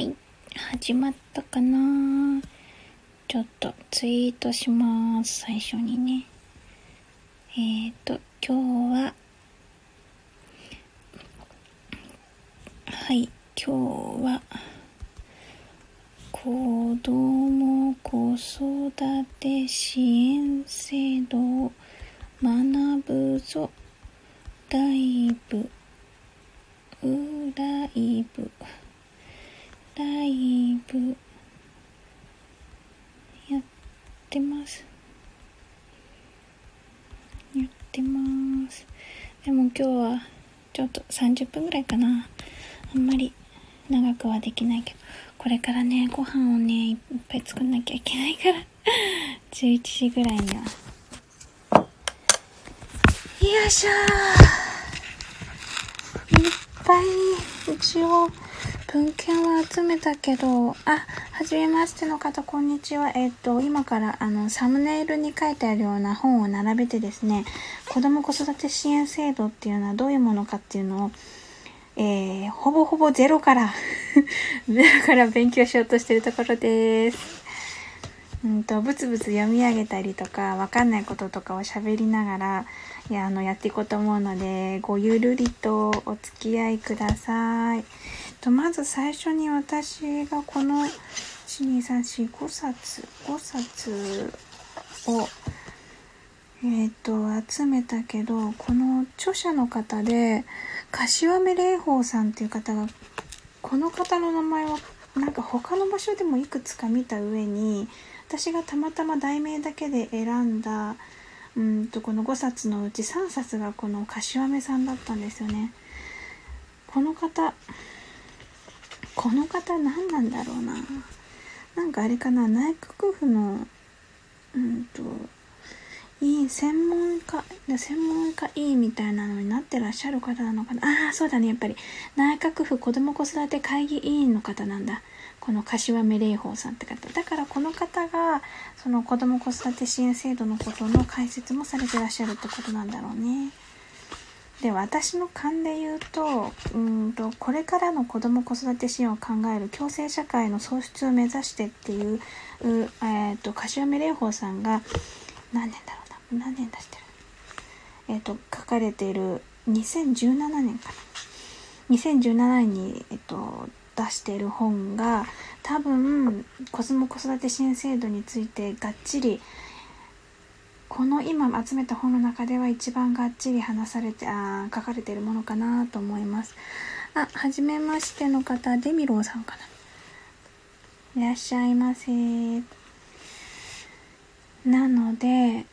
い。始まったかなちょっとツイートします。最初にね。えっ、ー、と、今日は、はい、今日は、子供子育て支援制度を学ぶぞ。ライブ、ライブ。ライブ。やってます。やってます。でも今日はちょっと30分ぐらいかな。あんまり長くはできないけど。これからねご飯をねいっぱい作んなきゃいけないから。11時ぐらいには。よいしょ。いっぱい。一応文献は集めたけど、あ、はじめましての方、こんにちは。えっと、今から、あの、サムネイルに書いてあるような本を並べてですね、子供子育て支援制度っていうのはどういうものかっていうのを、えー、ほぼほぼゼロから ゼロから勉強しようとしてるところです。うんと、ブツブツ読み上げたりとか、わかんないこととかを喋りながら、いや、あの、やっていこうと思うので、ごゆるりとお付き合いください。とまず最初に私がこの12345冊5冊をえっ、ー、と集めたけどこの著者の方で柏目蓮舫さんっていう方がこの方の名前はなんか他の場所でもいくつか見た上に私がたまたま題名だけで選んだうんとこの5冊のうち3冊がこの柏目さんだったんですよね。この方この方何なんだろうな。なんかあれかな。内閣府のうんといい専門家専門家委員みたいなのになってらっしゃる方なのかな。ああそうだね。やっぱり内閣府子ども子育て会議委員の方なんだ。この柏目蓮舫さんって方。だからこの方がその子ども子育て支援制度のことの解説もされてらっしゃるってことなんだろうね。で私の勘で言うとうんとこれからの子ども子育て支援を考える共生社会の創出を目指してっていうう、えーと、柏目蓮舫さんが何年だろうな何年出してる？えっ、ー、と書かれている2017年かな。2017年に、えっ、ー、と、出している本が多分子ども子育て支援制度についてがっちりこの今集めた本の中では一番がっちり話されてあ書かれているものかなと思います。あはじめましての方デミローさんかな。いらっしゃいませ。なのでえっ、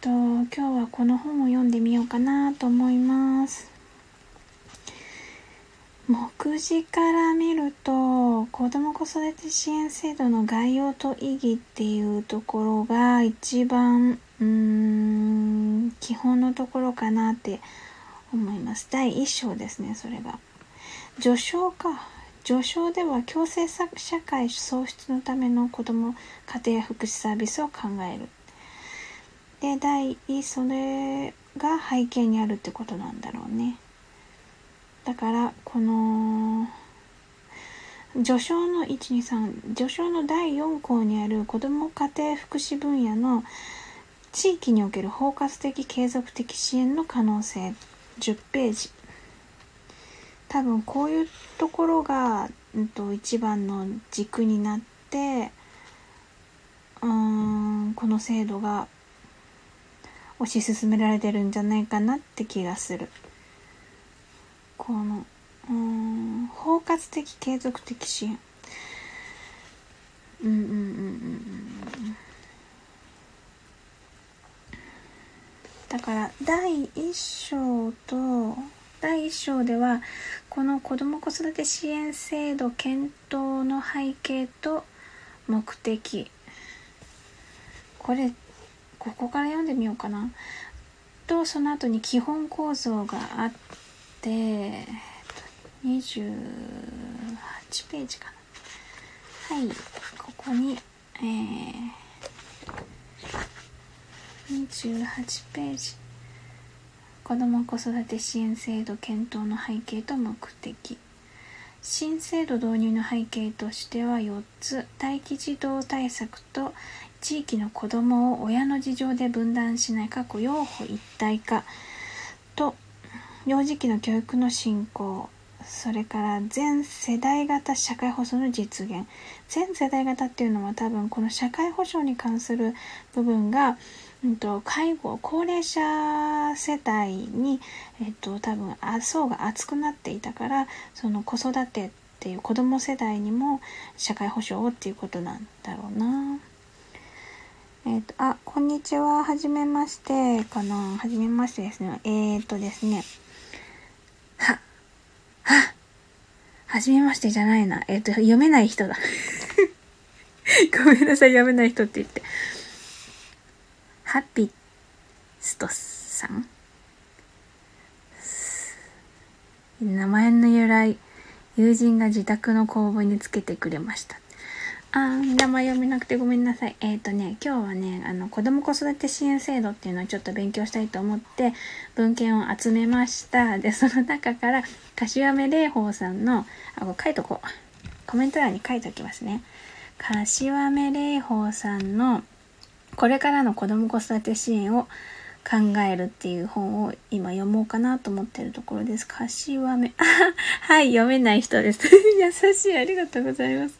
ー、と今日はこの本を読んでみようかなと思います。目次から見ると子ども子育て支援制度の概要と意義っていうところが一番うーん基本のところかなって思います。第1章ですねそれが。序章か。序章では共生社会創出のための子ども家庭福祉サービスを考える。で第2それが背景にあるってことなんだろうね。だからこの序章の123序章の第4項にある子ども家庭福祉分野の地域における包括的継続的支援の可能性。10ページ。多分こういうところが、うんと、一番の軸になってうーんこの制度が推し進められてるんじゃないかなって気がする。このうん包括的継続的支援。うんうんうんうんうん。だから第1章と第1章ではこの子ども子育て支援制度検討の背景と目的これここから読んでみようかなとその後に基本構造があって、28ページかな。はい、ここに、えー、28ページ。子ども子育て支援制度検討の背景と目的。新制度導入の背景としては4つ待機児童対策と地域の子どもを親の事情で分断しない過去養護一体化と幼児期の教育の進行それから全世代型社会保障の実現全世代型っていうのは多分この社会保障に関する部分が、うんと、介護高齢者世帯に、えっと、多分あ層が厚くなっていたからその子育てっていう子供世代にも社会保障をっていうことなんだろうな。えっ、と、あ、こんにちは。はじめましてかな。はじめましてですね。えっ、とですね。は、は、はじめましてじゃないな。えっ、と、読めない人だ。ごめんなさい、読めない人って言って。ハピストさん？名前の由来、友人が自宅の公募につけてくれました。あー、名前読めなくてごめんなさい。えっ、ー、とね、今日はね、あの、子供子育て支援制度っていうのをちょっと勉強したいと思って、文献を集めました。で、その中から、柏目玲宝さんの、あ、これ書いとこう。コメント欄に書いておきますね。柏目玲宝さんの、これからの子供子育て支援を考えるっていう本を今読もうかなと思ってるところです。柏目、あ はい、読めない人です。優しい、ありがとうございます。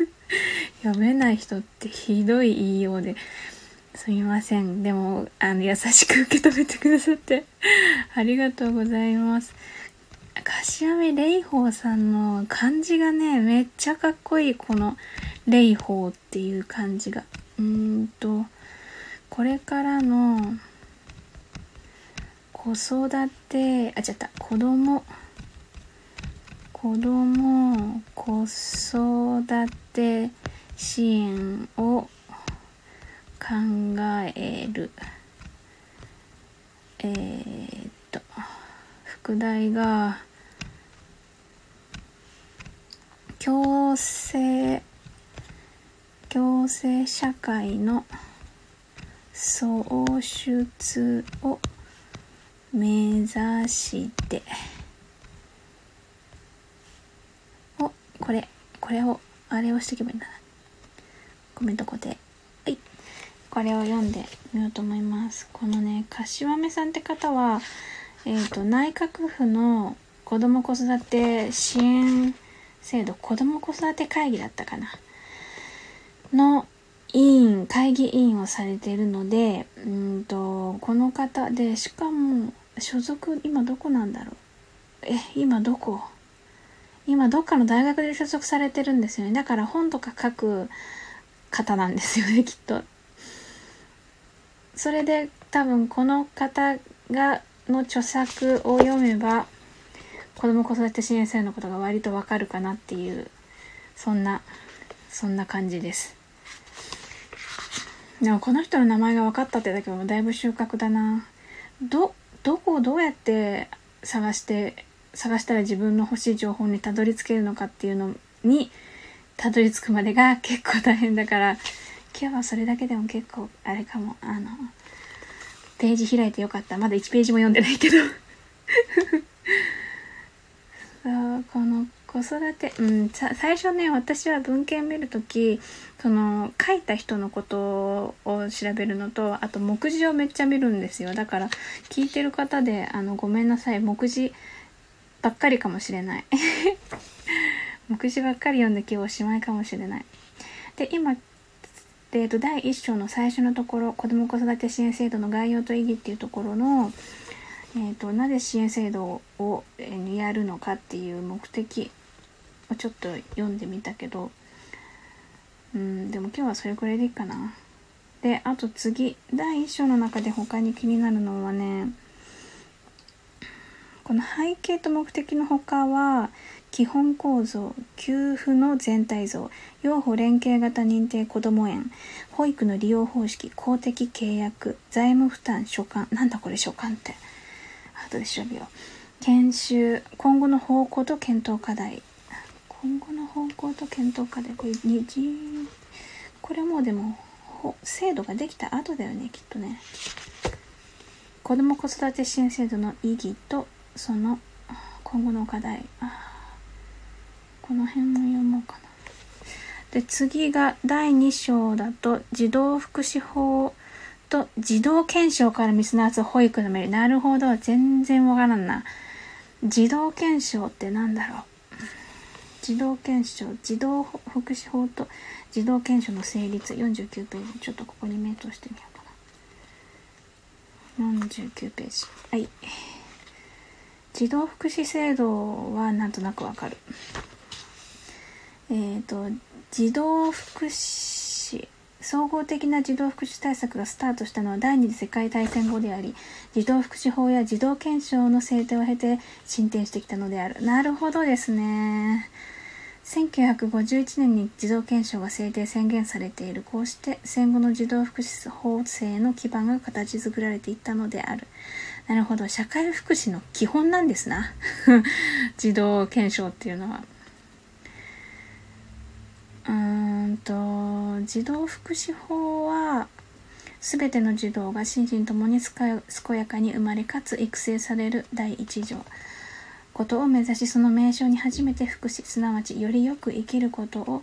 読めない人ってひどい言いようで、すみません。でも、あの、優しく受け止めてくださってありがとうございます。柏目霊宝さんの漢字がね、めっちゃかっこいい。この霊宝っていう漢字が。うんと、これからの子育て、あ、違った、子供、子供子育て支援を考える。えー、っと副題が共生共生社会の創出を目指しておこれ、これを、あれをしていけばいいんだな。コメント固定。はい。これを読んでみようと思います。このね、柏目さんって方は、えっ、ー、と、内閣府の子ども子育て支援制度、子ども子育て会議だったかな。の委員、会議委員をされているので、うんと、この方で、しかも、所属、今どこなんだろう？え、今どこ？今どっかの大学で所属されてるんですよね。だから本とか書く方なんですよね、きっと。それで多分この方が、の著作を読めば、子供子育て支援制のことが割とわかるかなっていう、そんな、そんな感じです。でもこの人の名前が分かったってだけでもだいぶ収穫だな。ど、どこをどうやって探して探したら自分の欲しい情報にたどり着けるのかっていうのにたどり着くまでが結構大変だから。今日はそれだけでも結構あれかも。あのページ開いてよかった。まだ1ページも読んでないけど。そうこの子育てうん最初ね私は文献見るときその書いた人のことを調べるのとあと目次をめっちゃ見るんですよ。だから聞いてる方であのごめんなさい目次ばっかりかもしれない。目次ばっかり読んで今日おしまいかもしれない。で今えーと、第1章の最初のところ子ども子育て支援制度の概要と意義っていうところの、えーと、なぜ支援制度を、えー、やるのかっていう目的ちょっと読んでみたけど。うんでも今日はそれくらいでいいかな。であと次。第1章の中で他に気になるのはねこの背景と目的のほかは基本構造給付の全体像養護連携型認定こども園保育の利用方式公的契約財務負担所管なんだこれ所管って。後で調べよう。研修今後の方向と検討課題。今後の方向と検討課題これ二次これもうでも制度ができた後だよねきっとね子ども子育て支援制度の意義とその今後の課題この辺も読もうかな。で、次が第2章だと、児童福祉法と児童検証から見直す保育のメリなるほど。全然わからんな。児童検証ってなんだろう。児童検証、児童福祉法と児童検証の成立49ページ。ちょっとここに目通してみようかな。49ページ。はい。児童福祉制度はなんとなくわかる。えっ、ー、と、児童福祉、総合的な児童福祉対策がスタートしたのは第二次世界大戦後であり、児童福祉法や児童検証の制定を経て進展してきたのである。なるほどですね。1951年に児童検証が制定宣言されている。こうして戦後の児童福祉法制の基盤が形作られていったのである。なるほど。社会福祉の基本なんですな。児童検証っていうのは。うーんと、児童福祉法は、すべての児童が心身ともに健やかに生まれかつ育成される第一条。ことを目指し、その名称に初めて福祉、すなわちよりよく生きることを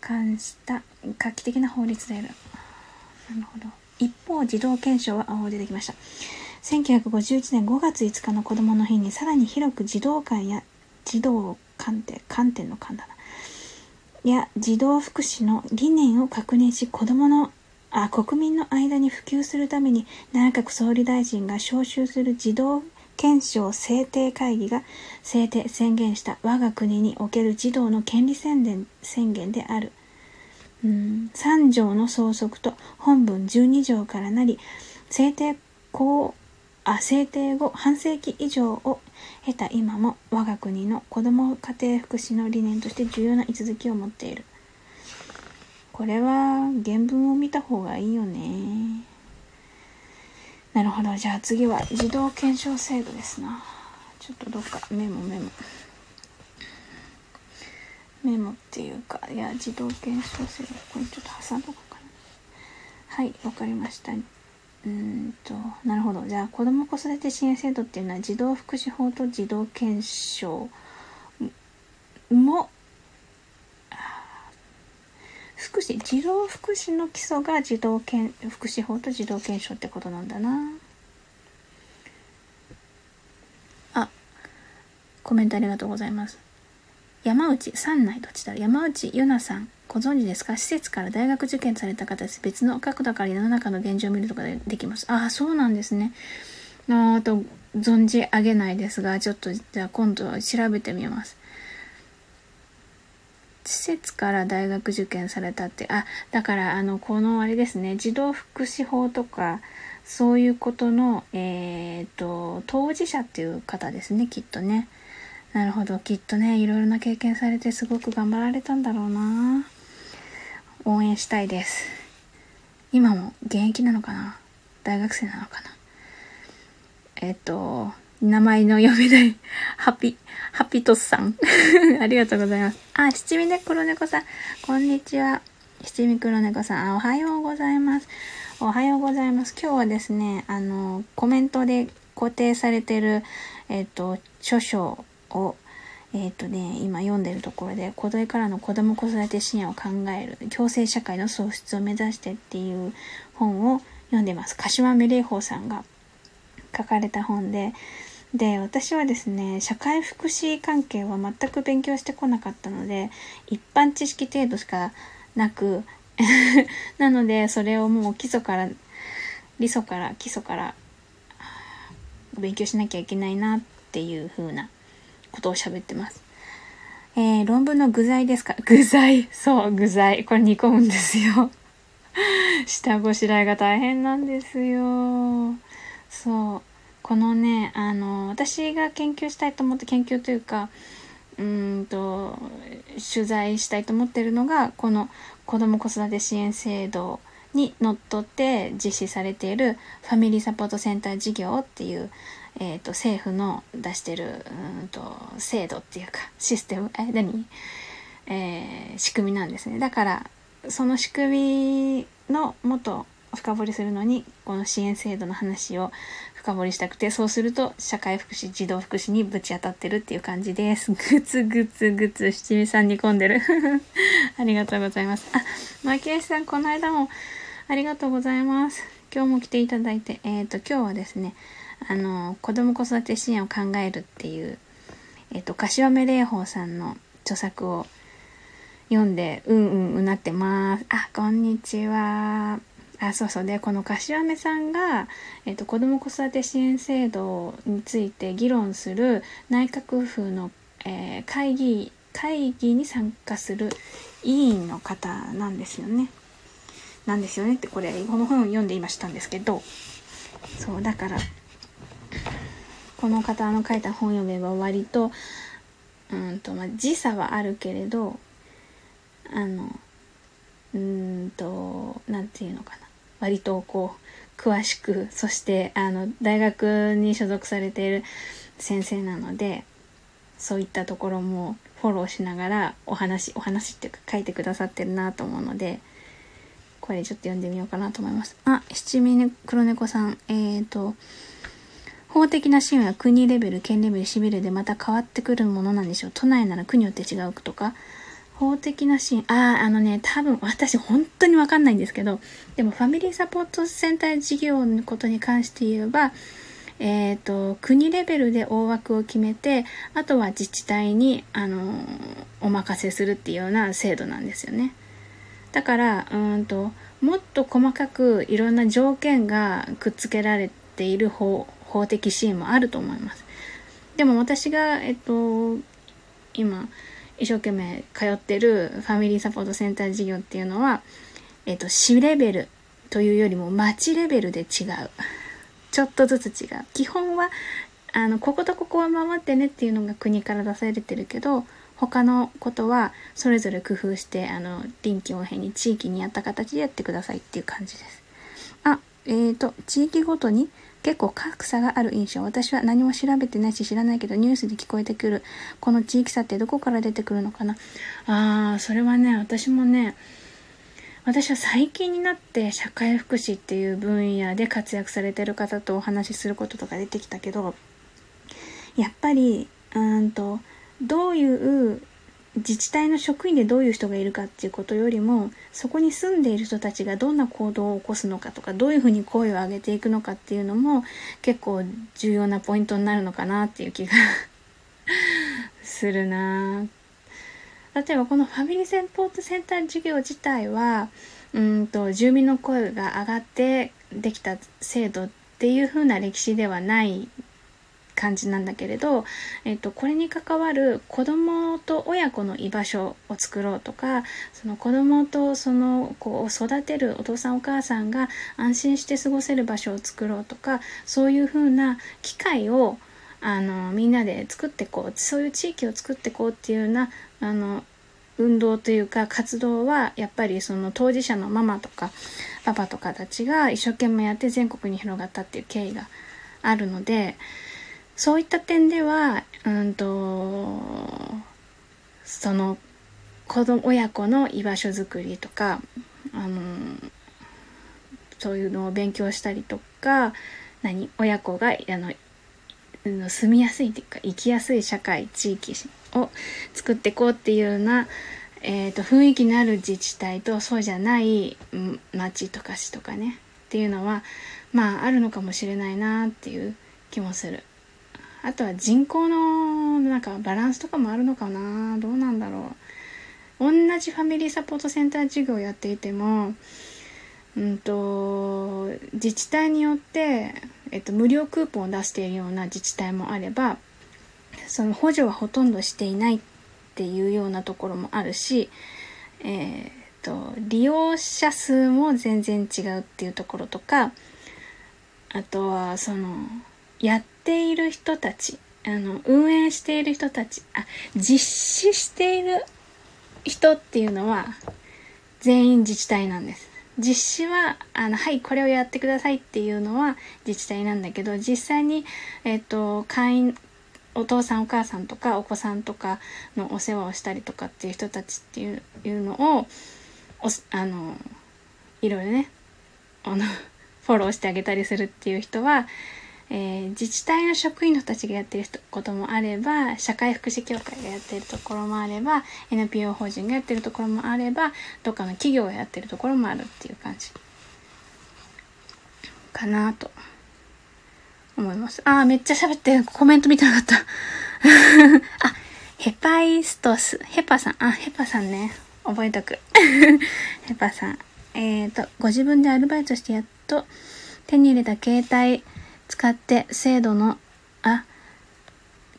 関した画期的な法律である。なるほど。一方、児童検証は、あ、出てきました。1951年5月5日の子供の日にさらに広く児童館や児童観点、観点の館だな。や児童福祉の理念を確認し子供のあ国民の間に普及するために内閣総理大臣が招集する児童憲章制定会議が制定宣言した我が国における児童の権利宣言宣言である。うん、3条の総則と本文12条からなり制定公あ制定後半世紀以上を経た今も我が国の子ども家庭福祉の理念として重要な位置づけを持っている。これは原文を見た方がいいよね。なるほど。じゃあ次は児童検証制度ですな。ちょっとどっかメモメモ。メモっていうか、いや、児童検証制度。これちょっと挟んどこうかな。はい、わかりました。うんと、なるほど。じゃあ、子ども子育て支援制度っていうのは、児童福祉法と児童検証も、福祉、児童福祉の基礎が児童検福祉法と児童検証ってことなんだな。あ、コメントありがとうございます。山内三内どっちだ？山内ゆなさん。ご存知ですか？施設から大学受験された方です。別の角度から世の中の現状を見るとかでできます。ああ、そうなんですね。あと、存じ上げないですが、ちょっと、じゃあ今度は調べてみます。施設から大学受験されたって、あ、だから、あの、このあれですね、児童福祉法とか、そういうことの、えっ、と、当事者っていう方ですね、きっとね。なるほど、きっとね、いろいろな経験されてすごく頑張られたんだろうな。応援したいです。今も現役なのかな？大学生なのかな？えっと、名前の読めない、ハピ、ハピトスさん。ありがとうございます。あ、七味ね黒猫さん。こんにちは。七味黒猫さん。あ、おはようございます。おはようございます。今日はですね、あの、コメントで固定されてる、えっと、著書をえっ、とね、今読んでるところで、子供からの子供子育て支援を考える、共生社会の創出を目指してっていう本を読んでます。柏目礼法さんが書かれた本で、で、私はですね、社会福祉関係は全く勉強してこなかったので、一般知識程度しかなく、なので、それをもう基礎から、理礎から、基礎から勉強しなきゃいけないなっていう風なことを喋ってます。えー、論文の具材ですか？具材。そう、具材。これ煮込むんですよ。下ごしらえが大変なんですよ。そう。このね、あの、私が研究したいと思って研究というか、うんと、取材したいと思ってるのが、この子供子育て支援制度にのっとって実施されているファミリーサポートセンター事業っていう、え、ー、と、政府の出してる、うんと、制度っていうか、システム、え、何？えー、仕組みなんですね。だから、その仕組みの元深掘りするのにこの支援制度の話を深掘りしたくてそうすると社会福祉児童福祉にぶち当たってるっていう感じです。グツグツグツ七味さん煮込んでる。ありがとうございます。あマキエさんこの間もありがとうございます。今日も来ていただいてえっ、ー、と今日はですねあの子ども子育て支援を考えるっていうえっ、ー、と柏目蓮舫さんの著作を読んでうんうんうなってます。あこんにちは。あそうそう。でこの柏目さんが、えっと、子ども子育て支援制度について議論する内閣府の、えー、会議会議に参加する委員の方なんですよね。なんですよねってこれこの本を読んで今したんですけど。そうだからこの方の書いた本読めば割とうんとまあ時差はあるけれどあのうんと何て言うのかな。割とこう詳しくそしてあの大学に所属されている先生なのでそういったところもフォローしながらお話お話っていうか書いてくださってるなと思うのでこれちょっと読んでみようかなと思います。あ、七味黒猫さん、えーと、法的な支援は国レベル、県レベル、市ビルでまた変わってくるものなんでしょう。都内なら区によって違うとか、法的な支援、ああ、あのね、多分私本当にわかんないんですけど、でもファミリーサポートセンター事業のことに関して言えば、えっ、ー、と、国レベルで大枠を決めて、あとは自治体に、あのお任せするっていうような制度なんですよね。だから、うんと、もっと細かくいろんな条件がくっつけられている法法的支援もあると思います。でも私が、えっと、今、一生懸命通ってるファミリーサポートセンター事業っていうのは、えっ、と、市レベルというよりも町レベルで違う。ちょっとずつ違う。基本は、あの、こことここは守ってねっていうのが国から出されてるけど、他のことはそれぞれ工夫して、あの、臨機応変に地域に合った形でやってくださいっていう感じです。あ、えっ、ー、と、地域ごとに結構格差がある印象。私は何も調べてないし知らないけど、ニュースで聞こえてくる、この地域差ってどこから出てくるのかな。あー、それはね、私もね、私は最近になって社会福祉っていう分野で活躍されてる方とお話しすることとか出てきたけど、やっぱり、うんと、どういう自治体の職員でどういう人がいるかっていうことよりもそこに住んでいる人たちがどんな行動を起こすのかとかどういうふうに声を上げていくのかっていうのも結構重要なポイントになるのかなっていう気がするな。例えばこのファミリーセンポートセンター事業自体はうんと住民の声が上がってできた制度っていう風な歴史ではない感じなんだけれど、えっと、これに関わる子供と親子の居場所を作ろうとかその子供とその子を育てるお父さんお母さんが安心して過ごせる場所を作ろうとかそういうふうな機会をあのみんなで作ってこうそういう地域を作っていこうっていうようなあの運動というか活動はやっぱりその当事者のママとかパパとかたちが一生懸命やって全国に広がったっていう経緯があるのでそういった点では、うんと、その子供、親子の居場所づくりとか、あの、そういうのを勉強したりとか、何親子が、あの、住みやすいというか、生きやすい社会、地域を作っていこうっていうような、えっ、ー、と、雰囲気のある自治体とそうじゃない町とか市とかね、っていうのは、まあ、あるのかもしれないなっていう気もする。あとは人口のなんかバランスとかもあるのかな？どうなんだろう。同じファミリーサポートセンター事業をやっていてもうんと自治体によって、えっと、無料クーポンを出しているような自治体もあればその補助はほとんどしていないっていうようなところもあるし、えー、っと利用者数も全然違うっていうところとかあとはそのやっている人たち、あの、運営している人たち、あ、実施している人っていうのは、全員自治体なんです。実施は、あの、はい、これをやってくださいっていうのは自治体なんだけど、実際に、えっ、と、会員、お父さんお母さんとかお子さんとかのお世話をしたりとかっていう人たちっていうのを、あの、いろいろね、あの、フォローしてあげたりするっていう人は、えー、自治体の職員の人たちがやってることもあれば、社会福祉協会がやってるところもあれば、NPO 法人がやってるところもあれば、どっかの企業がやってるところもあるっていう感じ。かなと思います。あー、めっちゃ喋ってコメント見てなかった。あ、ヘパイストス。ヘパさん。あ、ヘパさんね。覚えとく。ヘパさん。えっ、ー、と、ご自分でアルバイトしてやっと手に入れた携帯使って制度の、あ、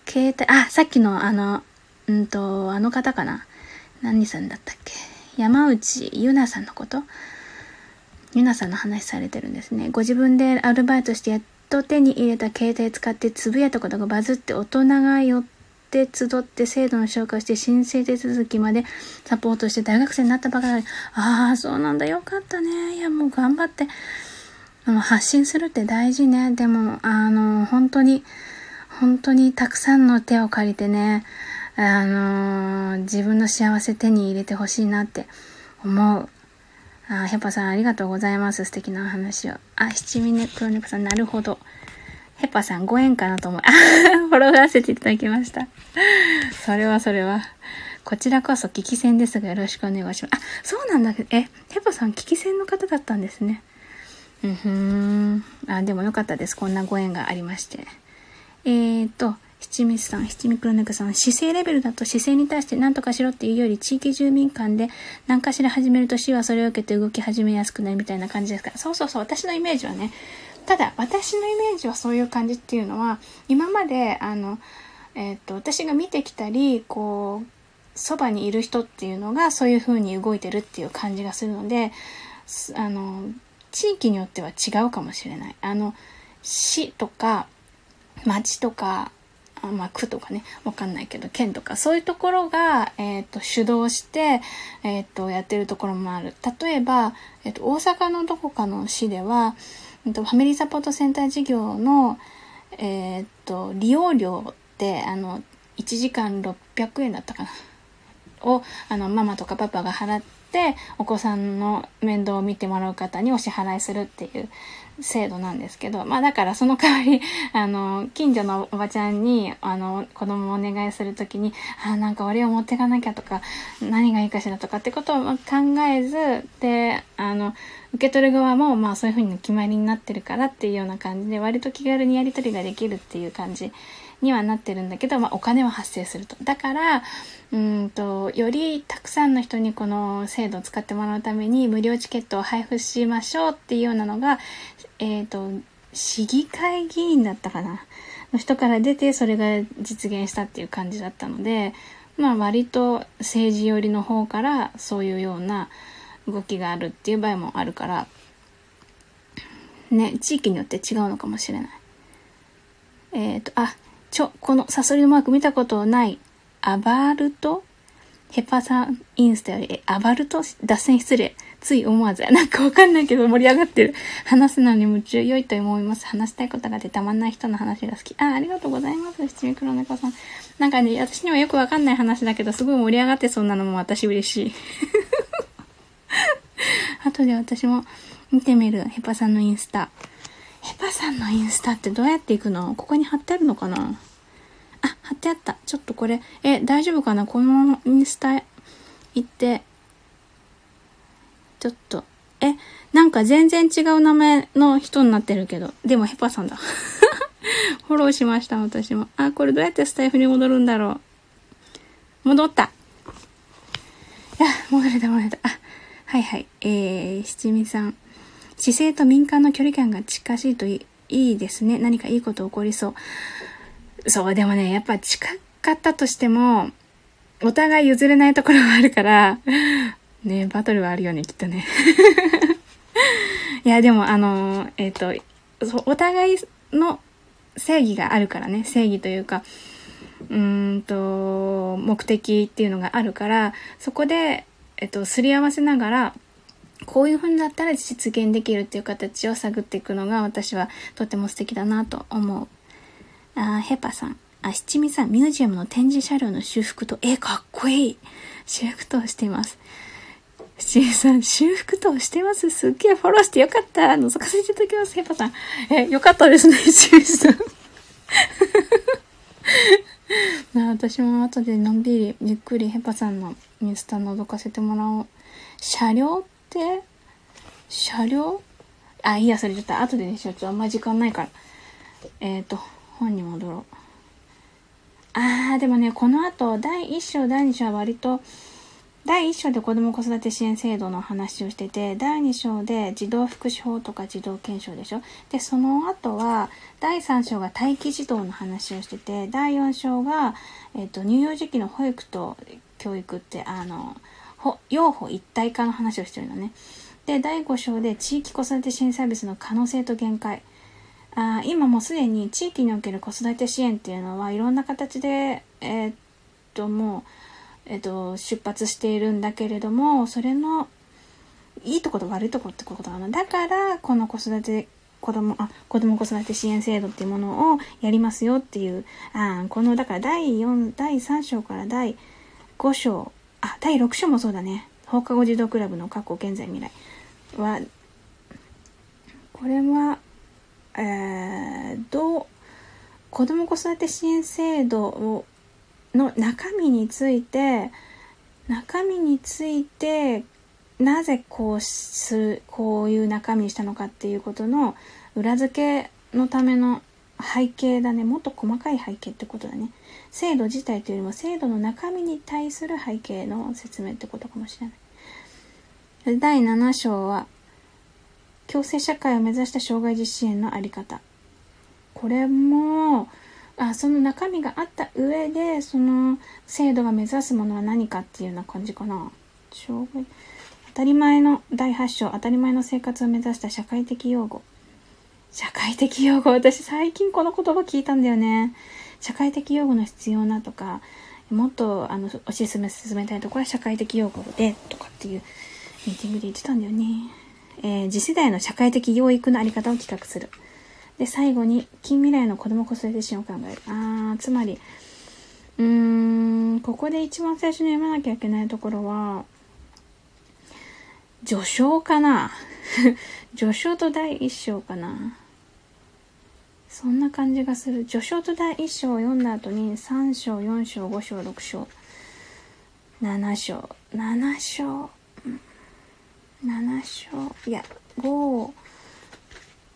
携帯、あ、さっきのあの、うんと、あの方かな。何さんだったっけ？山内ゆなさんのこと？ゆなさんの話されてるんですね。ご自分でアルバイトしてやっと手に入れた携帯使ってつぶやいたことがバズって大人が寄って集って制度の紹介をして申請手続きまでサポートして大学生になったばかり。ああ、そうなんだ。よかったね。いや、もう頑張って。発信するって大事ね。でも、あの、本当に、本当にたくさんの手を借りてね、あの自分の幸せ手に入れてほしいなって思う。あ、ヘパさんありがとうございます。素敵な話を。あ、七味ね、黒猫さん、なるほど。ヘパさん、ご縁かなと思う。あ、フォローさせていただきました。それはそれは。こちらこそ聞き戦ですがよろしくお願いします。あ、そうなんだけど、え、ヘパさん聞き戦の方だったんですね。うんん。あ、でもよかったです。こんなご縁がありまして。えーと、七味さん、七味黒猫さん、姿勢レベルだと姿勢に対して何とかしろっていうより、地域住民間で何かしら始めると市はそれを受けて動き始めやすくなるみたいな感じですから。そうそうそう、私のイメージはね。ただ、私のイメージはそういう感じっていうのは、今まで、あの、えっ、と、私が見てきたり、こう、そばにいる人っていうのがそういう風に動いてるっていう感じがするので、あの、地域によっては違うかもしれない。あの、市とか、町とか、あまあ、区とかね、わかんないけど、県とか、そういうところが、えっ、ー、と、主導して、えっ、ー、と、やってるところもある。例えば、えっ、ー、と、大阪のどこかの市では、えっと、ファミリーサポートセンター事業の、えっと、利用料って、あの、1時間600円だったかな。を、あの、ママとかパパが払って、お子さんの面倒を見てもらう方にお支払いするっていう制度なんですけど、まあだからその代わり、あの、近所のおばちゃんに、あの、子供をお願いするときに、あ、なんか俺を持っていかなきゃとか、何がいいかしらとかってことを考えず、で、あの、受け取る側も、まあそういうふうに決まりになってるからっていうような感じで、割と気軽にやり取りができるっていう感じにはなってるんだけど、まあお金は発生すると。だから、うんと、よりたくさんの人にこの制度を使ってもらうために無料チケットを配布しましょうっていうようなのが、え、ー、と、市議会議員だったかな？の人から出てそれが実現したっていう感じだったので、まあ割と政治寄りの方からそういうような動きがあるっていう場合もあるから、ね、地域によって違うのかもしれない。えっ、ー、と、あ、ちょ、このサソリのマーク見たことないアバルト？ヘパさんインスタより、えアバルト？脱線失礼。つい思わず、なんかわかんないけど盛り上がってる。話すのに夢中良いと思います。話したいことが出たまんない人の話が好き。あ、ありがとうございます。七味黒猫さん。なんかね、私にはよくわかんない話だけど、すごい盛り上がってそうなのも私嬉しい。後で私も見てみる。ヘパさんのインスタ。ヘパさんのインスタってどうやって行くの？ここに貼ってあるのかな？あ、貼ってあった。ちょっとこれ、え、大丈夫かな？このインスタ行って、ちょっと、え、なんか全然違う名前の人になってるけど、でもヘパさんだ。フォローしました、私も。あ、これどうやってスタイフに戻るんだろう。戻った。いや、戻れた、戻れた。あ、はいはい。えー、七味さん。姿勢と民間の距離感が近しいといいですね。何かいいこと起こりそう。そう、でもね、やっぱ近かったとしても、お互い譲れないところがあるから、ね、バトルはあるよね、きっとね。いや、でも、あの、えっ、ー、と、お互いの正義があるからね、正義というか、うんと、目的っていうのがあるから、そこで、えっ、と、すり合わせながら、こういう風になったら実現できるっていう形を探っていくのが私はとても素敵だなと思う。あヘパさん。あ、七味さん、ミュージアムの展示車両の修復と、え、かっこいい修復としています。七恵さん、修復等してます。すっげえフォローしてよかった。覗かせていただきます。ヘパさん。え、よかったですね、七恵さん。な私も後でのんびり、ゆっくりヘパさんのインスタ覗かせてもらおう。車両って車両？あ、いいや、それちょっと後でにしよう。ちょっとあんま時間ないから。えっ、ー、と、本に戻ろう。あー、でもね、この後、第1章、第2章は割と、第1章で子ども子育て支援制度の話をしてて、第2章で児童福祉法とか児童検証でしょ？で、その後は、第3章が待機児童の話をしてて、第4章が、えっ、ー、と、乳幼児期の保育と教育って、あの、養護一体化の話をしてるのね。で、第5章で地域子育て支援サービスの可能性と限界。あ今もうすでに地域における子育て支援っていうのはいろんな形で、えー、っと、もう、えっと、出発しているんだけれども、それのいいとこと悪いとこってことなの。だから、この子育て、子供、あ、子供子育て支援制度っていうものをやりますよっていう、あこの、だから第4、第3章から第5章、あ、第6章もそうだね。放課後児童クラブの過去、現在、未来は、これは、えー、どう、子供子育て支援制度をの中身について中身についてなぜこうするこういう中身にしたのかっていうことの裏付けのための背景だね。もっと細かい背景ってことだね。制度自体というよりも制度の中身に対する背景の説明ってことかもしれない。第7章は共生社会を目指した障害児支援の在り方。これもあその中身があった上でその制度が目指すものは何かっていうような感じかな。障害当たり前の第8章当たり前の生活を目指した社会的用語。社会的用語。私最近この言葉聞いたんだよね。社会的用語の必要なとかもっとあの推し進め進めたいところは社会的用語でとかっていうミーティングで言ってたんだよね、えー、次世代の社会的養育のあり方を企画する。で、最後に、近未来の子供子育て支援を考える。あー、つまり、うーん、ここで一番最初に読まなきゃいけないところは、序章かな。序章と第一章かな。そんな感じがする。序章と第一章を読んだ後に、3章、4章、5章、6章、7章、7章、7章、いや、5、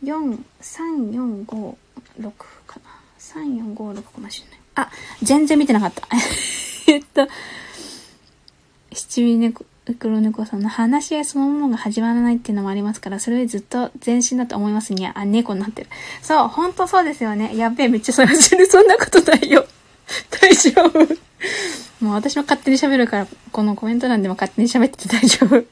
4、3、4、5、6かな。3、4、5、6かもしれない。あ、全然見てなかった。えっと、七味猫、黒猫さんの話し合いそのものが始まらないっていうのもありますから、それよりずっと前進だと思いますにゃ、あ、猫になってる。そう、ほんとそうですよね。やべえ、めっちゃそれ走る。そんなことないよ。大丈夫。もう私も勝手に喋るから、このコメント欄でも勝手に喋ってて大丈夫。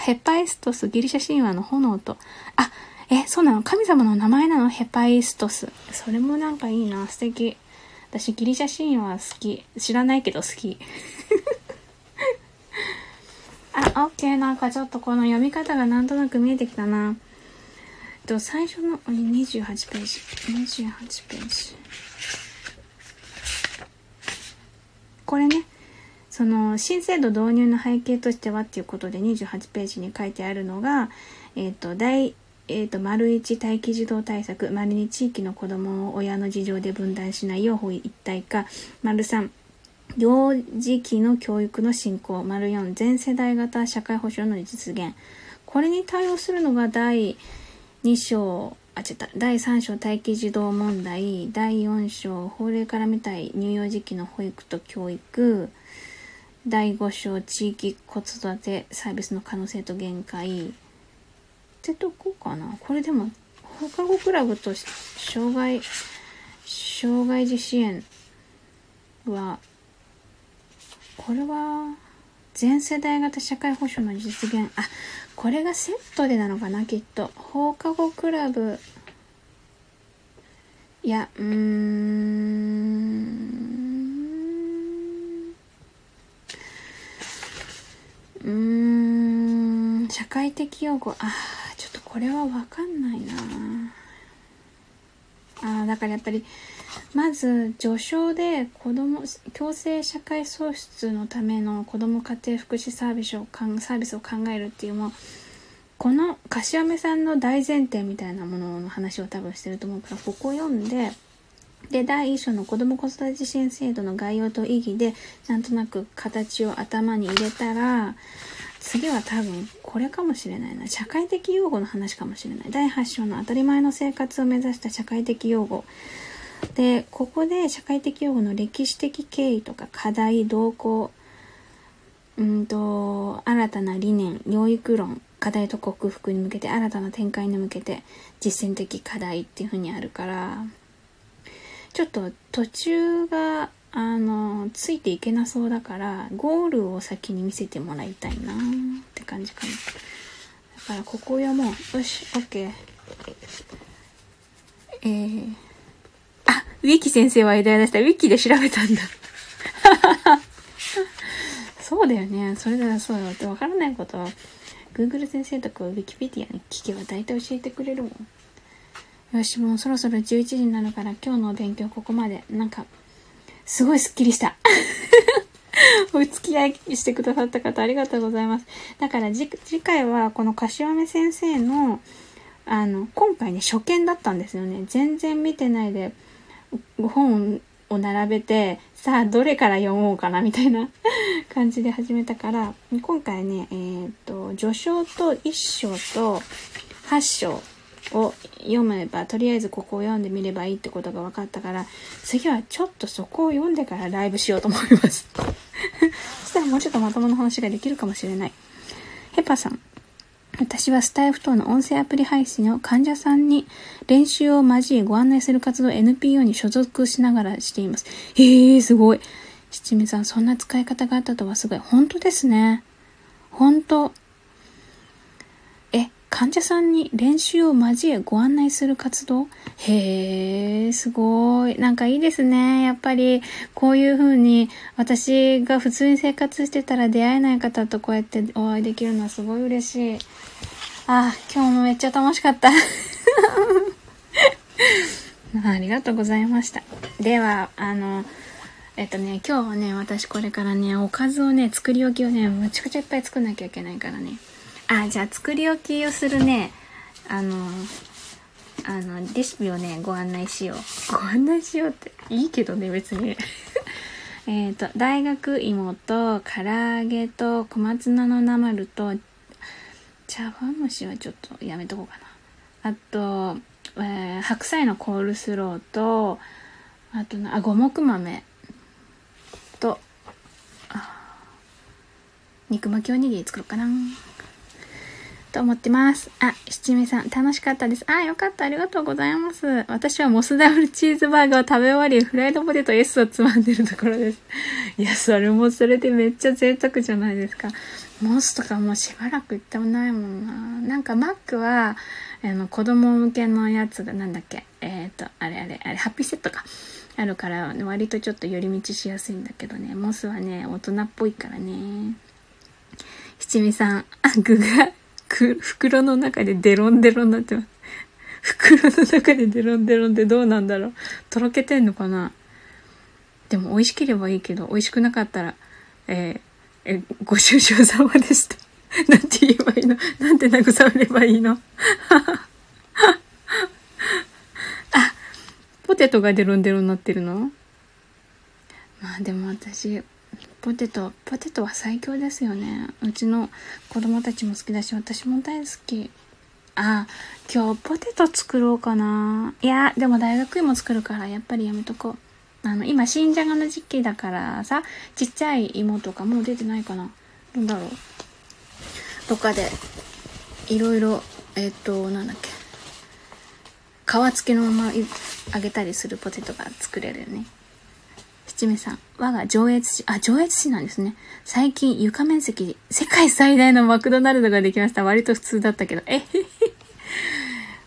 ヘパイストス、ギリシャ神話の炎と、あ、え、そうなの神様の名前なの？ヘパイストス。それもなんかいいな、素敵。私、ギリシャ神話好き。知らないけど好き。あ、オッケー。なんかちょっとこの読み方がなんとなく見えてきたな。と、最初の28ページ。28ページ。これね、その新制度導入の背景としてはっていうことで28ページに書いてあるのが、えっ、と、第、えっ、と、丸1待機児童対策、丸2地域の子供を親の事情で分断しない養護一体化、丸3、幼児期の教育の進行、丸4、全世代型社会保障の実現。これに対応するのが第2章、あ、違った、第3章待機児童問題、第4章法令から見たい乳幼児期の保育と教育、第5章地域子育てサービスの可能性と限界。ってとこかな。これでも放課後クラブと障害障害児支援はこれは全世代型社会保障の実現。あこれがセットでなのかなきっと。放課後クラブ。いやうーん。うーん、社会的用語。あ、ちょっとこれはわかんないな。あ、だからやっぱり、まず、序章で子供、強制社会創出のための子供家庭福祉サービスをサービスを考えるっていうもう、この柏目さんの大前提みたいなものの話を多分してると思うから、ここを読んで、で、第1章の子供子育て支援制度の概要と意義で、なんとなく形を頭に入れたら、次は多分これかもしれないな。社会的用語の話かもしれない。第8章の当たり前の生活を目指した社会的用語。で、ここで社会的用語の歴史的経緯とか課題、動向、うんと、新たな理念、養育論、課題と克服に向けて、新たな展開に向けて、実践的課題っていう風にあるから、ちょっと途中があの、ついていけなそうだから、ゴールを先に見せてもらいたいなって感じかな。だから、ここはもう、よし、OK。えー、あ、ウィキ先生は枝屋でした。ウィキで調べたんだ。そうだよね。それではそうよ。ってわからないことは、Google 先生とか Wikipedia に聞けば大体教えてくれるもん。よし、もうそろそろ11時になるから今日の勉強ここまで。なんか、すごいスッキリした。お付き合いしてくださった方ありがとうございます。だから次回はこの柏目先生の、あの、今回ね、初見だったんですよね。全然見てないで、本を並べて、さあ、どれから読もうかな、みたいな 感じで始めたから、今回ね、えー、っと、序章と一章と八章を読めば、とりあえずここを読んでみればいいってことが分かったから、次はちょっとそこを読んでからライブしようと思います。そしたらもうちょっとまともな話ができるかもしれない。ヘパさん。私はスタイフ等の音声アプリ配信を患者さんに練習を交えご案内する活動 NPO に所属しながらしています。へえー、すごい。七味さん、そんな使い方があったとはすごい。本当ですね。本当。患者さんに練習を交えご案内する活動？へえ、すごい。なんかいいですね。やっぱり、こういう風に、私が普通に生活してたら出会えない方とこうやってお会いできるのはすごい嬉しい。あ、今日もめっちゃ楽しかった。ありがとうございました。では、あの、えっとね、今日はね、私これからね、おかずをね、作り置きをね、むちゃくちゃいっぱい作んなきゃいけないからね。あ、じゃあ作り置きをするね、あの、あの、レシピをね、ご案内しよう。ご案内しようって、いいけどね、別に。えっと、大学芋と、唐揚げと、小松菜のナマルと、茶碗蒸しはちょっとやめとこうかな。あと、えー、白菜のコールスローと、あとな、あ、五目豆と、肉巻きおにぎり作ろうかな。と思ってます。あ、七味さん、楽しかったです。あ、よかった。ありがとうございます。私はモスダブルチーズバーガーを食べ終わり、フライドポテト S をつまんでるところです。いや、それもそれでめっちゃ贅沢じゃないですか。モスとかもうしばらく行ってもないもんな。なんかマックは、あの、子供向けのやつがなんだっけえっ、ー、と、あれあれ、あれ、ハッピーセットか。あるから、割とちょっと寄り道しやすいんだけどね。モスはね、大人っぽいからね。七味さん、あ、具が、袋の中でデロンデロンになってます。袋の中でデロンデロンってどうなんだろう。とろけてんのかなでも美味しければいいけど、美味しくなかったら、えー、え、ご愁傷様でした。なんて言えばいいの？なんて慰めればいいの？あ、ポテトがデロンデロンになってるの？まあでも私、ポテト、ポテトは最強ですよね。うちの子供たちも好きだし、私も大好き。あ、今日ポテト作ろうかな。いや、でも大学芋作るからやっぱりやめとこう。あの、今新じゃがの時期だからさ、ちっちゃい芋とかもう出てないかな。どうだろう。とかで、いろいろ、えっ、と、なんだっけ。皮付きのまま揚げたりするポテトが作れるよね。七味さん。我が上越市、あ、上越市なんですね。最近床面積、世界最大のマクドナルドができました。割と普通だったけど。えへへ。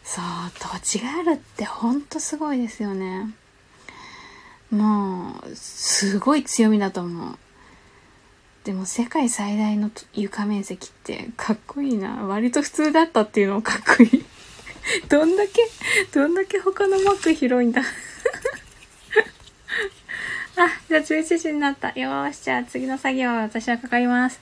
そう、土地があるってほんとすごいですよね。もう、すごい強みだと思う。でも世界最大の床面積ってかっこいいな。割と普通だったっていうのもかっこいい。どんだけ、どんだけ他のマック広いんだあ、じゃあ11時になった。よーし、じゃあ次の作業は私はかかります。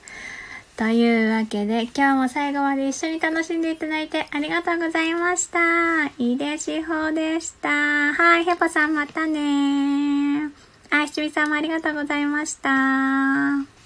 というわけで、今日も最後まで一緒に楽しんでいただいてありがとうございました。いいでしほでした。はい、ヘポさんまたねあ、ひちみさんもありがとうございました。